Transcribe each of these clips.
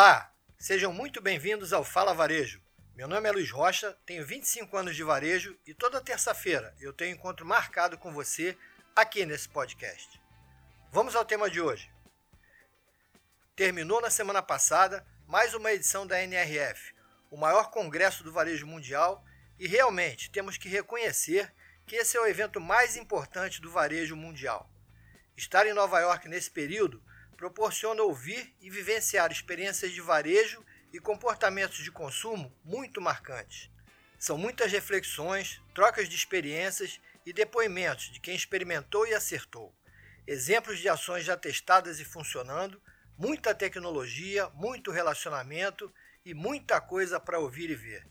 Olá, sejam muito bem-vindos ao Fala Varejo. Meu nome é Luiz Rocha, tenho 25 anos de varejo e toda terça-feira eu tenho encontro marcado com você aqui nesse podcast. Vamos ao tema de hoje. Terminou na semana passada mais uma edição da NRF, o maior congresso do varejo mundial, e realmente temos que reconhecer que esse é o evento mais importante do varejo mundial. Estar em Nova York nesse período proporciona ouvir e vivenciar experiências de varejo e comportamentos de consumo muito marcantes. São muitas reflexões, trocas de experiências e depoimentos de quem experimentou e acertou. Exemplos de ações já testadas e funcionando, muita tecnologia, muito relacionamento e muita coisa para ouvir e ver,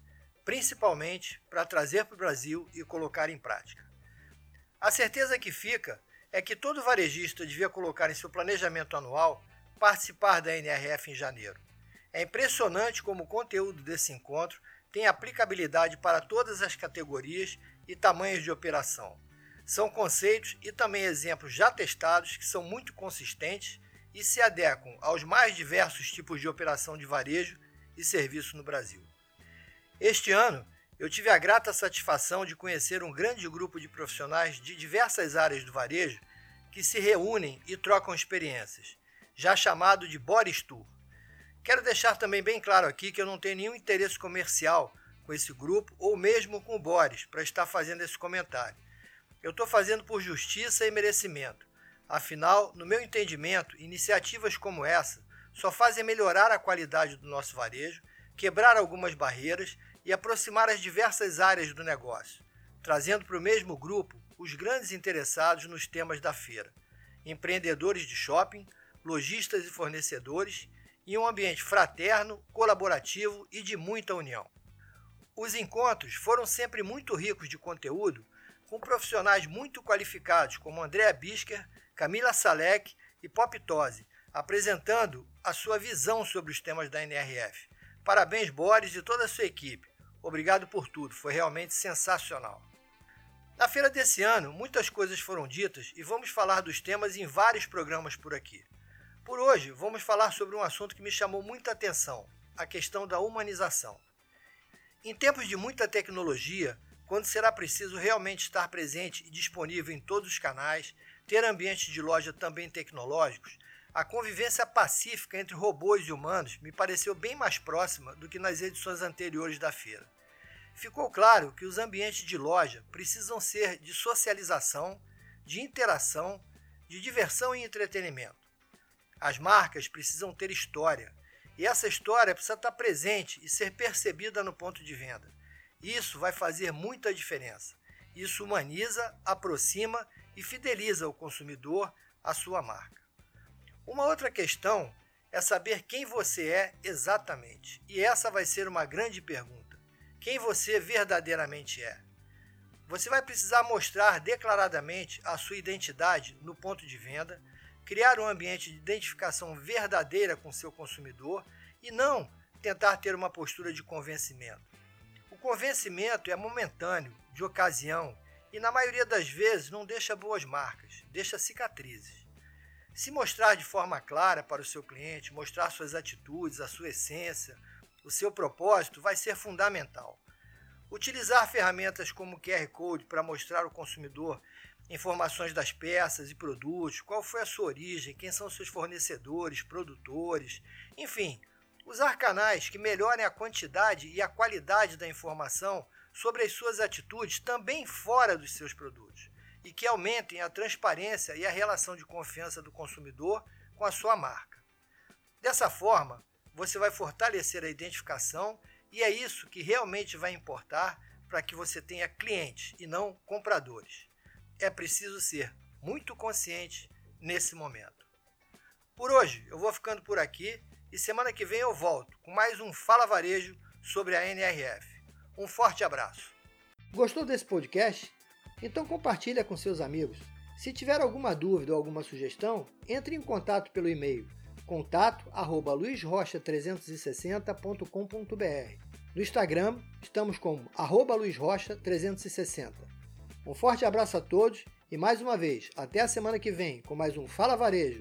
principalmente para trazer para o Brasil e colocar em prática. A certeza que fica é que todo varejista devia colocar em seu planejamento anual participar da NRF em janeiro. É impressionante como o conteúdo desse encontro tem aplicabilidade para todas as categorias e tamanhos de operação. São conceitos e também exemplos já testados que são muito consistentes e se adequam aos mais diversos tipos de operação de varejo e serviço no Brasil. Este ano, eu tive a grata satisfação de conhecer um grande grupo de profissionais de diversas áreas do varejo que se reúnem e trocam experiências, já chamado de Boris Tour. Quero deixar também bem claro aqui que eu não tenho nenhum interesse comercial com esse grupo ou mesmo com o Boris para estar fazendo esse comentário. Eu estou fazendo por justiça e merecimento. Afinal, no meu entendimento, iniciativas como essa só fazem melhorar a qualidade do nosso varejo, quebrar algumas barreiras e aproximar as diversas áreas do negócio, trazendo para o mesmo grupo os grandes interessados nos temas da feira: empreendedores de shopping, lojistas e fornecedores, em um ambiente fraterno, colaborativo e de muita união. Os encontros foram sempre muito ricos de conteúdo, com profissionais muito qualificados como Andréa Bisker, Camila Salek e Pop Tosi, apresentando a sua visão sobre os temas da NRF. Parabéns, Boris e toda a sua equipe. Obrigado por tudo, foi realmente sensacional. Na feira desse ano, muitas coisas foram ditas e vamos falar dos temas em vários programas por aqui. Por hoje, vamos falar sobre um assunto que me chamou muita atenção: a questão da humanização. Em tempos de muita tecnologia, quando será preciso realmente estar presente e disponível em todos os canais, ter ambientes de loja também tecnológicos, a convivência pacífica entre robôs e humanos me pareceu bem mais próxima do que nas edições anteriores da feira. Ficou claro que os ambientes de loja precisam ser de socialização, de interação, de diversão e entretenimento. As marcas precisam ter história, e essa história precisa estar presente e ser percebida no ponto de venda. Isso vai fazer muita diferença. Isso humaniza, aproxima e fideliza o consumidor à sua marca. Uma outra questão é saber quem você é exatamente. E essa vai ser uma grande pergunta. Quem você verdadeiramente é? Você vai precisar mostrar declaradamente a sua identidade no ponto de venda, criar um ambiente de identificação verdadeira com seu consumidor e não tentar ter uma postura de convencimento. O convencimento é momentâneo, de ocasião e, na maioria das vezes, não deixa boas marcas, deixa cicatrizes. Se mostrar de forma clara para o seu cliente, mostrar suas atitudes, a sua essência, o seu propósito, vai ser fundamental. Utilizar ferramentas como o QR Code para mostrar ao consumidor informações das peças e produtos, qual foi a sua origem, quem são seus fornecedores, produtores, enfim, usar canais que melhorem a quantidade e a qualidade da informação sobre as suas atitudes também fora dos seus produtos e que aumentem a transparência e a relação de confiança do consumidor com a sua marca. Dessa forma, você vai fortalecer a identificação e é isso que realmente vai importar para que você tenha clientes e não compradores. É preciso ser muito consciente nesse momento. Por hoje, eu vou ficando por aqui e semana que vem eu volto com mais um Fala Varejo sobre a NRF. Um forte abraço. Gostou desse podcast? Então compartilha com seus amigos. Se tiver alguma dúvida ou alguma sugestão, entre em contato pelo e-mail contato@luizrocha360.com.br. No Instagram, estamos como luizrocha360. Um forte abraço a todos e mais uma vez, até a semana que vem com mais um Fala Varejo